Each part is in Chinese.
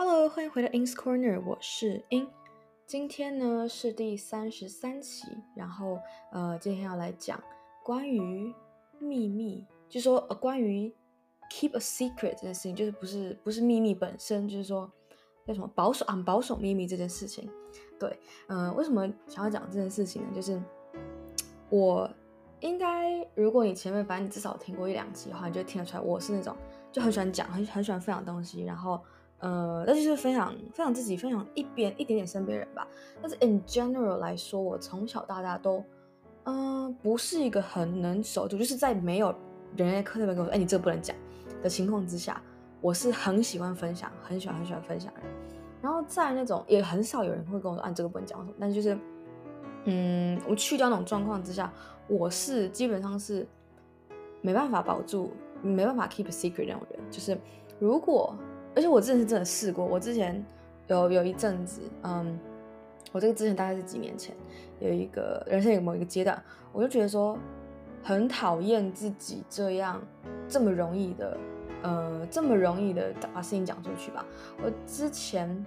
Hello，欢迎回到 In's Corner，我是 In。今天呢是第三十三期，然后呃，今天要来讲关于秘密，就说呃关于 keep a secret 这件事情，就是不是不是秘密本身，就是说叫什么保守啊保守秘密这件事情。对，嗯、呃，为什么想要讲这件事情呢？就是我应该，如果你前面反正你至少听过一两期的话，你就听得出来，我是那种就很喜欢讲，很很喜欢分享东西，然后。呃，那就是分享分享自己，分享一边一点点身边人吧。但是 in general 来说，我从小到大都，嗯、不是一个很能守住，就是在没有人在课那边跟我说，哎，你这个不能讲的情况之下，我是很喜欢分享，很喜欢很喜欢分享人。然后在那种也很少有人会跟我说，啊，这个不能讲什么。但就是，嗯，我去掉那种状况之下，我是基本上是没办法保住，没办法 keep a secret 那种人。就是如果。而且我真的是真的试过，我之前有有一阵子，嗯，我这个之前大概是几年前，有一个人生有某一个阶段，我就觉得说很讨厌自己这样这么容易的，呃，这么容易的把事情讲出去吧。我之前，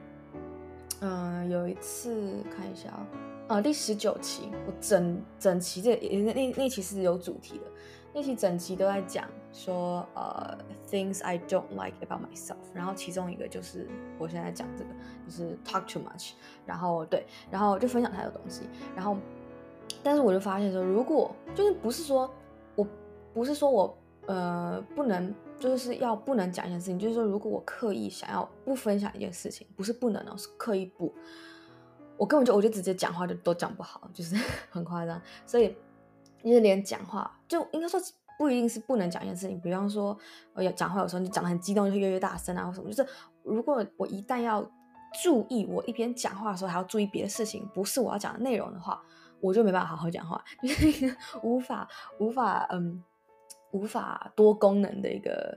嗯，有一次看一下啊，啊，第十九期，我整整期这那那那期是有主题的。那期整期都在讲说，呃，things I don't like about myself。然后其中一个就是我现在讲这个，就是 talk too much。然后对，然后就分享太多东西。然后，但是我就发现说，如果就是不是说我不是说我呃不能，就是要不能讲一件事情，就是说如果我刻意想要不分享一件事情，不是不能哦，是刻意不，我根本就我就直接讲话就都讲不好，就是 很夸张，所以。因为连讲话就应该说不一定是不能讲一件事情，比方说我要讲话有时候你讲得很激动，就会越越大声啊或什么。就是如果我一旦要注意，我一边讲话的时候还要注意别的事情，不是我要讲的内容的话，我就没办法好好讲话，就是无法无法嗯无法多功能的一个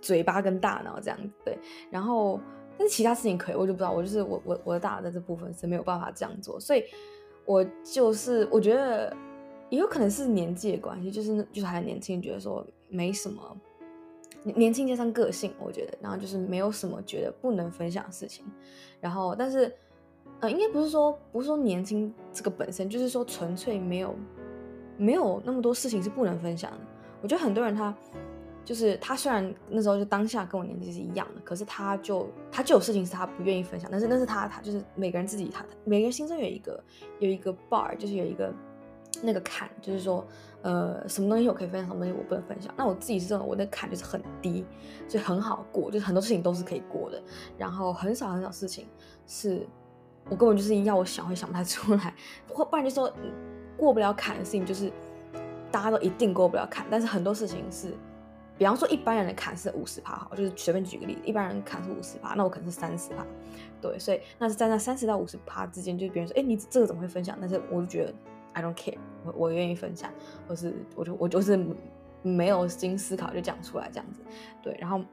嘴巴跟大脑这样子对。然后但是其他事情可以，我就不知道，我就是我我我的大脑在这部分是没有办法这样做，所以我就是我觉得。也有可能是年纪的关系，就是就是还年轻，觉得说没什么，年轻加上个性，我觉得，然后就是没有什么觉得不能分享的事情，然后但是，呃，应该不是说不是说年轻这个本身，就是说纯粹没有没有那么多事情是不能分享的。我觉得很多人他就是他虽然那时候就当下跟我年纪是一样的，可是他就他就有事情是他不愿意分享，但是那是他他就是每个人自己他每个人心中有一个有一个 bar，就是有一个。那个坎就是说，呃，什么东西我可以分享，什么东西我不能分享。那我自己是这种，我的坎就是很低，所以很好过，就是很多事情都是可以过的。然后很少很少事情是，我根本就是要我想会想不太出来，或不然就说过不了坎的事情，就是大家都一定过不了坎。但是很多事情是，比方说一般人的坎是五十趴，好，就是随便举个例子，一般人坎是五十趴，那我可能是三十趴，对，所以那是站在那三十到五十趴之间，就别人说，哎，你这个怎么会分享？但是我就觉得。I don't care，我我愿意分享，或是我就我就是没有经思考就讲出来这样子，对，然后，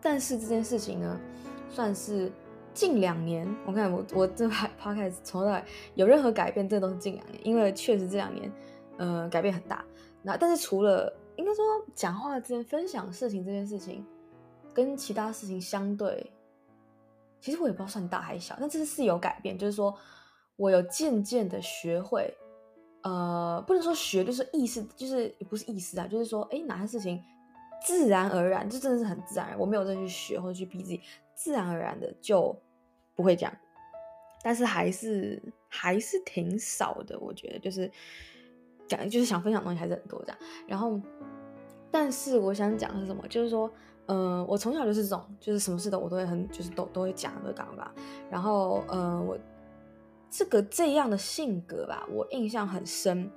但是这件事情呢，算是近两年，我看我我这 podcast 从来有任何改变，这都是近两年，因为确实这两年，呃，改变很大。那但是除了应该说讲话之间分享事情这件事情，跟其他事情相对，其实我也不知道算大还小，但这是是有改变，就是说我有渐渐的学会。呃，不能说学，就是意识，就是也不是意识啊，就是说，哎，哪些事情自然而然，就真的是很自然然，我没有再去学或者去逼自己，自然而然的就不会讲。但是还是还是挺少的，我觉得就是讲，就是想分享的东西还是很多这样。然后，但是我想讲的是什么？就是说，呃，我从小就是这种，就是什么事都我都会很，就是都都会讲，都会干嘛。然后，呃，我。这个这样的性格吧，我印象很深。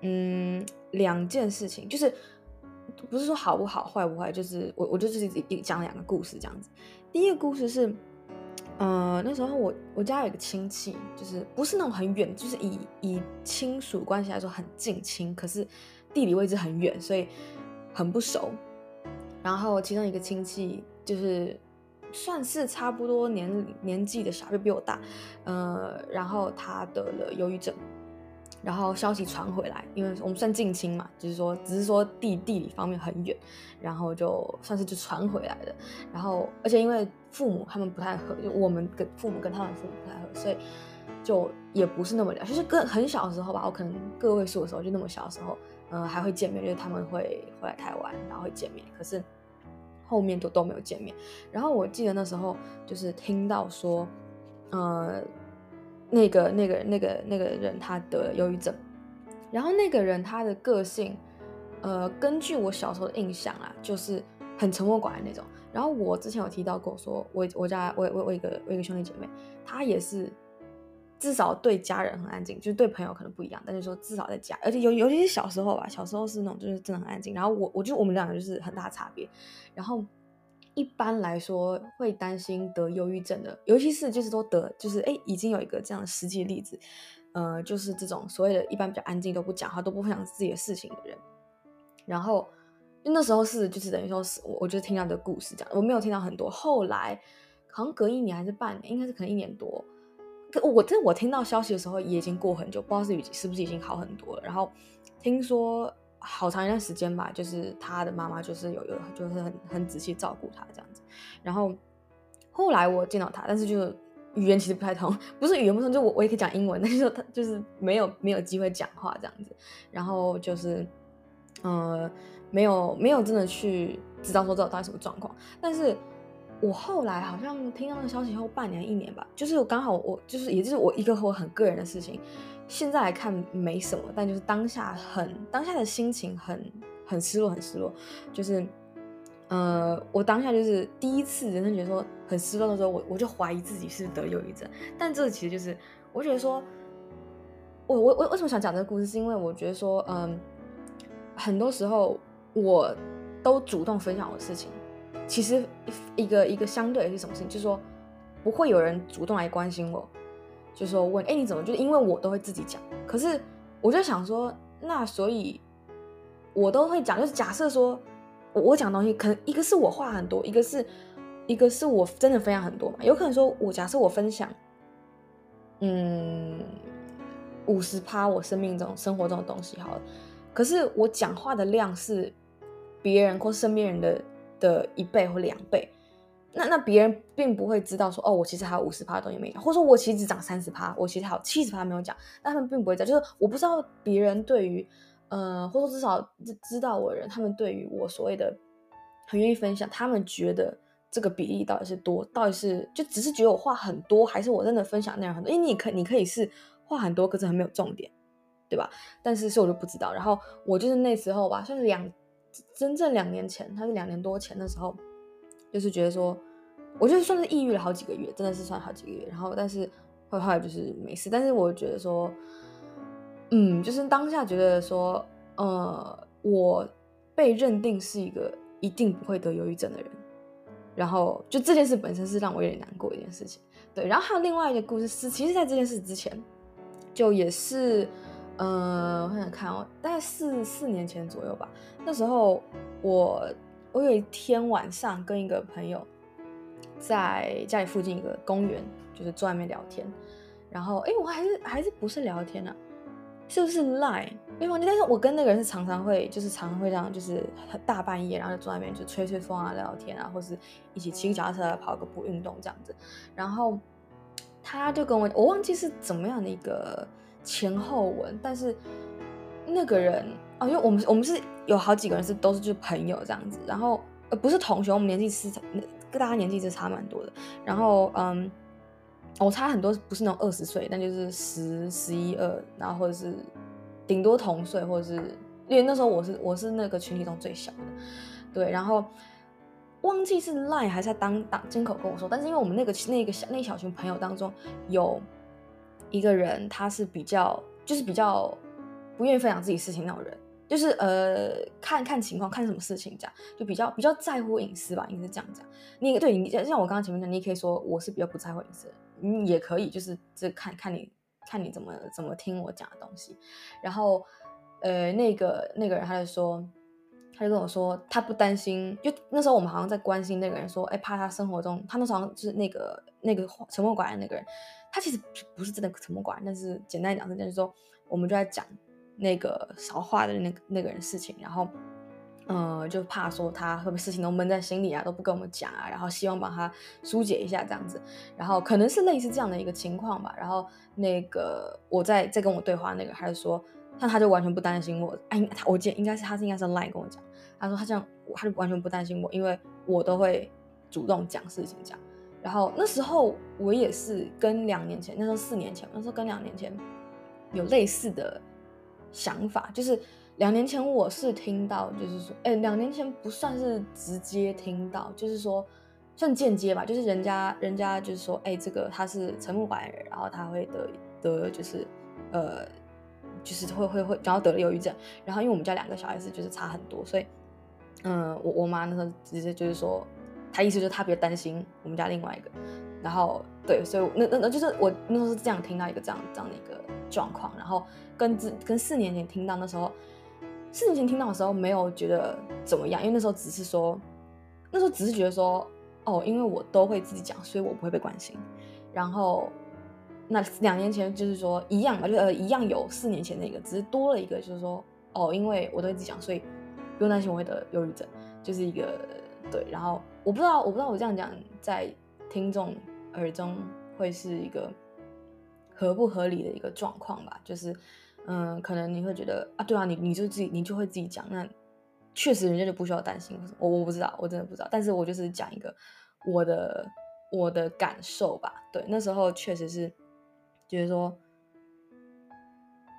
嗯，两件事情就是不是说好不好坏不坏，就是我我就自己讲两个故事这样子。第一个故事是，呃，那时候我我家有一个亲戚，就是不是那种很远，就是以以亲属关系来说很近亲，可是地理位置很远，所以很不熟。然后其中一个亲戚就是。算是差不多年年纪的小，就比我大，呃，然后他得了忧郁症，然后消息传回来，因为我们算近亲嘛，就是说只是说地地理方面很远，然后就算是就传回来的。然后而且因为父母他们不太合，就我们跟父母跟他们父母不太合，所以就也不是那么聊。就是跟很小的时候吧，我可能个位数的时候就那么小的时候，嗯、呃，还会见面，就是他们会回来台湾，然后会见面。可是后面就都没有见面。然后我记得那时候就是听到说，呃。那个、那个、那个、那个人他得了忧郁症，然后那个人他的个性，呃，根据我小时候的印象啊，就是很沉默寡言那种。然后我之前有提到过说，说我我家我我我一个我一个兄弟姐妹，他也是至少对家人很安静，就是对朋友可能不一样，但是说至少在家，而且尤尤其是小时候吧，小时候是那种就是真的很安静。然后我我觉得我们两个就是很大差别，然后。一般来说，会担心得忧郁症的，尤其是就是说得，就是哎，已经有一个这样的实际例子，呃，就是这种所谓的一般比较安静都不讲话，都不分享自己的事情的人。然后那时候是就是等于说是我我就听到的故事这样，我没有听到很多。后来好像隔一年还是半年，应该是可能一年多。可我这我听到消息的时候也已经过很久，不知道是是不是已经好很多了。然后听说。好长一段时间吧，就是他的妈妈就是有有就是很很仔细照顾他这样子，然后后来我见到他，但是就是语言其实不太通，不是语言不通，就我我也可以讲英文，但是他就是没有没有机会讲话这样子，然后就是呃没有没有真的去知道说这到底什么状况，但是我后来好像听到那个消息后半年一年吧，就是刚好我就是也就是我一个我很个人的事情。现在来看没什么，但就是当下很当下的心情很很失落，很失落。就是，呃，我当下就是第一次人生觉得说很失落的时候，我我就怀疑自己是得忧郁症。但这其实就是我觉得说，我我我为什么想讲这个故事，是因为我觉得说，嗯，很多时候我都主动分享我的事情，其实一个一个相对的是什么事情，就是说不会有人主动来关心我。就说问，哎，你怎么？就是因为我都会自己讲，可是我就想说，那所以，我都会讲。就是假设说，我我讲东西，可能一个是我话很多，一个是，一个是我真的分享很多嘛。有可能说我假设我分享，嗯，五十趴我生命中生活中的东西好了，可是我讲话的量是别人或身边人的的一倍或两倍。那那别人并不会知道说哦，我其实还有五十趴的东西没讲，或者说我其实只涨三十趴，我其实还有七十趴没有讲，但他们并不会知道，就是我不知道别人对于，呃，或者至少知道我的人，他们对于我所谓的很愿意分享，他们觉得这个比例到底是多，到底是就只是觉得我话很多，还是我真的分享内容很多？因为你可你可以是话很多，可是很没有重点，对吧？但是是我就不知道。然后我就是那时候吧，算是两真正两年前，他是两年多前的时候，就是觉得说。我就算是抑郁了好几个月，真的是算好几个月。然后，但是后来就是没事。但是我觉得说，嗯，就是当下觉得说，呃，我被认定是一个一定不会得忧郁症的人。然后，就这件事本身是让我有点难过一件事情。对，然后还有另外一个故事是，其实，在这件事之前，就也是，呃，我想想看哦，大概四四年前左右吧。那时候我我有一天晚上跟一个朋友。在家里附近一个公园，就是坐外面聊天，然后哎，我还是还是不是聊天呢、啊？是不是 lie？没忘记，但是我跟那个人是常常会，就是常常会这样，就是大半夜，然后就坐外面就吹吹风啊，聊聊天啊，或是一起骑个脚踏车跑个步运动这样子。然后他就跟我，我忘记是怎么样的一个前后文，但是那个人啊，因为我们我们是有好几个人是都是就是朋友这样子，然后呃不是同学，我们年纪是。跟大家年纪是差蛮多的，然后嗯，我差很多，不是那种二十岁，但就是十、十一、二，然后或者是顶多同岁，或者是因为那时候我是我是那个群体中最小的，对，然后忘记是赖还是在当当亲口跟我说，但是因为我们那个那个小那小群朋友当中有一个人，他是比较就是比较不愿意分享自己事情那种人。就是呃，看看情况，看什么事情这样，就比较比较在乎隐私吧，应该是这样讲。你对你像我刚刚前面讲，你也可以说我是比较不在乎隐私，你，也可以，就是这看看你看你怎么怎么听我讲的东西。然后呃，那个那个人他就说，他就跟我说，他不担心，就那时候我们好像在关心那个人说，哎，怕他生活中，他那时候就是那个那个沉默寡言那个人，他其实不是真的沉默寡言，但是简单讲，就是说。我们就在讲那个少话的那那个人事情，然后。呃，就怕说他会不会事情都闷在心里啊，都不跟我们讲啊，然后希望帮他疏解一下这样子，然后可能是类似这样的一个情况吧。然后那个我在在跟我对话那个，他就说，那他就完全不担心我。哎，我记得应该是他是应该是 line 跟我讲，他说他这样，他就完全不担心我，因为我都会主动讲事情讲。然后那时候我也是跟两年前，那时候四年前，那时候跟两年前有类似的想法，就是。两年前我是听到，就是说，哎，两年前不算是直接听到，就是说算间接吧，就是人家人家就是说，哎，这个他是沉默寡言人，然后他会得得就是，呃，就是会会会，然后得了忧郁症，然后因为我们家两个小孩子就是差很多，所以，嗯、我我妈那时候直接就是说，她意思就是她比较担心我们家另外一个，然后对，所以那那那就是我那时候是这样听到一个这样这样的一个状况，然后跟之跟四年前听到那时候。四年前听到的时候没有觉得怎么样，因为那时候只是说，那时候只是觉得说，哦，因为我都会自己讲，所以我不会被关心。然后那两年前就是说一样嘛，就呃一样有四年前那个，只是多了一个，就是说，哦，因为我都会自己讲，所以不用担心我会得忧郁症，就是一个对。然后我不知道，我不知道我这样讲在听众耳中会是一个合不合理的一个状况吧，就是。嗯，可能你会觉得啊，对啊，你你就自己你就会自己讲，那确实人家就不需要担心。我我不知道，我真的不知道。但是我就是讲一个我的我的感受吧。对，那时候确实是觉得说，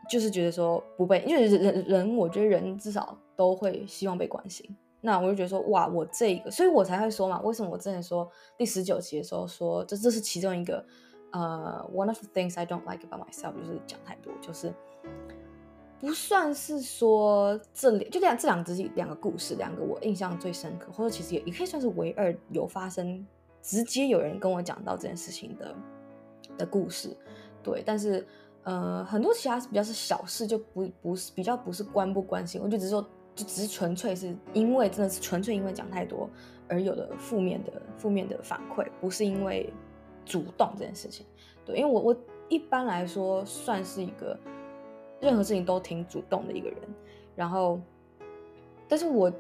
就是觉得说不被，因为人人，我觉得人至少都会希望被关心。那我就觉得说，哇，我这个，所以我才会说嘛，为什么我之前说第十九集的时候说，这这是其中一个。呃、，one of the things I don't like about myself 就是讲太多，就是不算是说这里就这样这两只两个故事，两个我印象最深刻，或者其实也也可以算是唯二有发生直接有人跟我讲到这件事情的的故事，对。但是呃，很多其他比较是小事，就不不是比较不是关不关心，我就只是说就只是纯粹是因为真的是纯粹因为讲太多而有的负面的负面的反馈，不是因为。主动这件事情，对，因为我我一般来说算是一个任何事情都挺主动的一个人，然后，但是我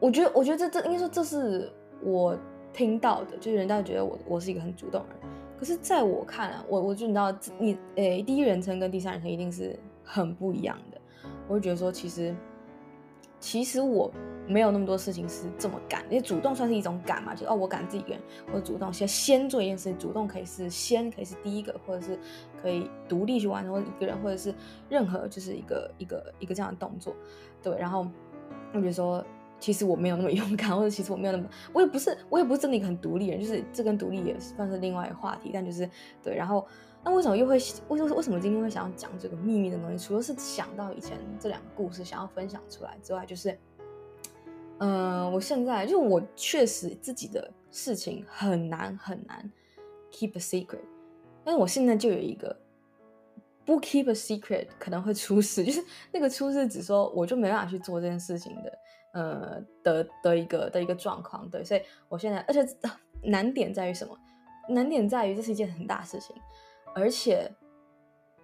我觉得我觉得这这应该说这是我听到的，就是人家觉得我我是一个很主动的人，可是在我看来，我我就你知道你诶第一人称跟第三人称一定是很不一样的，我会觉得说其实其实我。没有那么多事情是这么敢，因为主动算是一种敢嘛，就哦，我敢自己一个人，或者主动先先做一件事情，主动可以是先，可以是第一个，或者是可以独立去完成，或者一个人，或者是任何就是一个一个一个这样的动作，对。然后我觉得说，其实我没有那么 勇敢，或者其实我没有那么，我也不是，我也不是真的一个很独立人，就是这跟独立也算是另外一个话题，但就是对。然后那为什么又会为什么为什么今天会想要讲这个秘密的东西？除了是想到以前这两个故事想要分享出来之外，就是。嗯、呃，我现在就我确实自己的事情很难很难 keep a secret，但是我现在就有一个不 keep a secret 可能会出事，就是那个出事只说我就没办法去做这件事情的，呃的的一个的一个状况，对，所以我现在而且 难点在于什么？难点在于这是一件很大事情，而且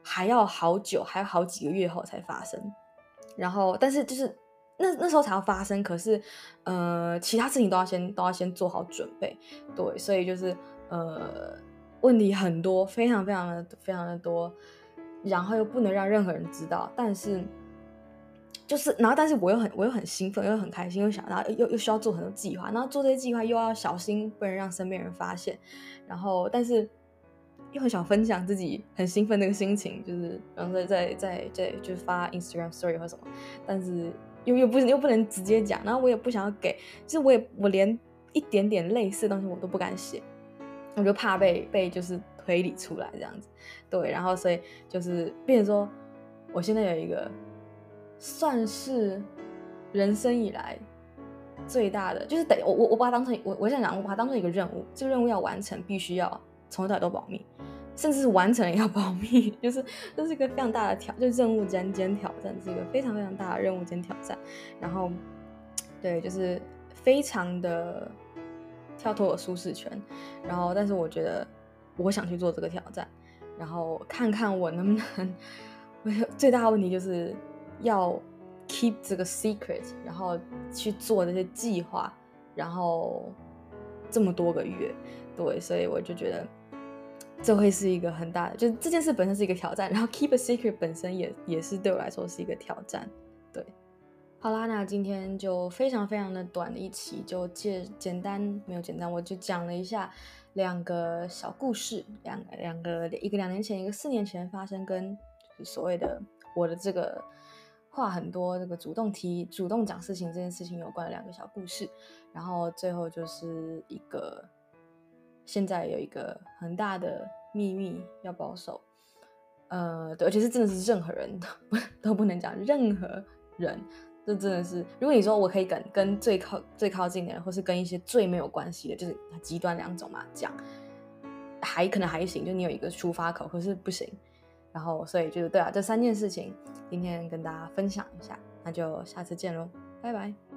还要好久，还要好几个月后才发生，然后但是就是。那那时候才要发生，可是，呃，其他事情都要先都要先做好准备，对，所以就是呃，问题很多，非常非常的非常的多，然后又不能让任何人知道，但是就是，然后但是我又很我又很兴奋，又很开心，又想到又又需要做很多计划，然后做这些计划又要小心，不能让身边人发现，然后但是又很想分享自己很兴奋那个心情，就是然后在在在在就发 Instagram Story 或什么，但是。又又不又不能直接讲，然后我也不想要给，就是我也我连一点点类似的东西我都不敢写，我就怕被被就是推理出来这样子，对，然后所以就是变成说，我现在有一个算是人生以来最大的，就是等我我我把它当成我我想讲，我把它当成一个任务，这个任务要完成，必须要从头到尾都保密。甚至是完成了也要保密，就是这是一个非常大的挑，就是任务间间挑战，是一个非常非常大的任务间挑战。然后，对，就是非常的跳脱我舒适圈。然后，但是我觉得我想去做这个挑战，然后看看我能不能 我最大的问题就是要 keep 这个 secret，然后去做这些计划，然后这么多个月，对，所以我就觉得这会是一个很大的，就这件事本身是一个挑战，然后 keep a secret 本身也也是对我来说是一个挑战，对。好啦，那今天就非常非常的短的一期，就简简单没有简单，我就讲了一下两个小故事，两两个一个两年前，一个四年前发生，跟所谓的我的这个话很多，这个主动提、主动讲事情这件事情有关的两个小故事，然后最后就是一个现在有一个很大的秘密要保守，呃，对，而且是真的是任何人都不 都不能讲，任何人。这真的是，如果你说我可以跟跟最靠最靠近的人，或是跟一些最没有关系的，就是极端两种嘛，讲还可能还行，就你有一个出发口，可是不行。然后所以就是对啊，这三件事情今天跟大家分享一下，那就下次见喽，拜拜。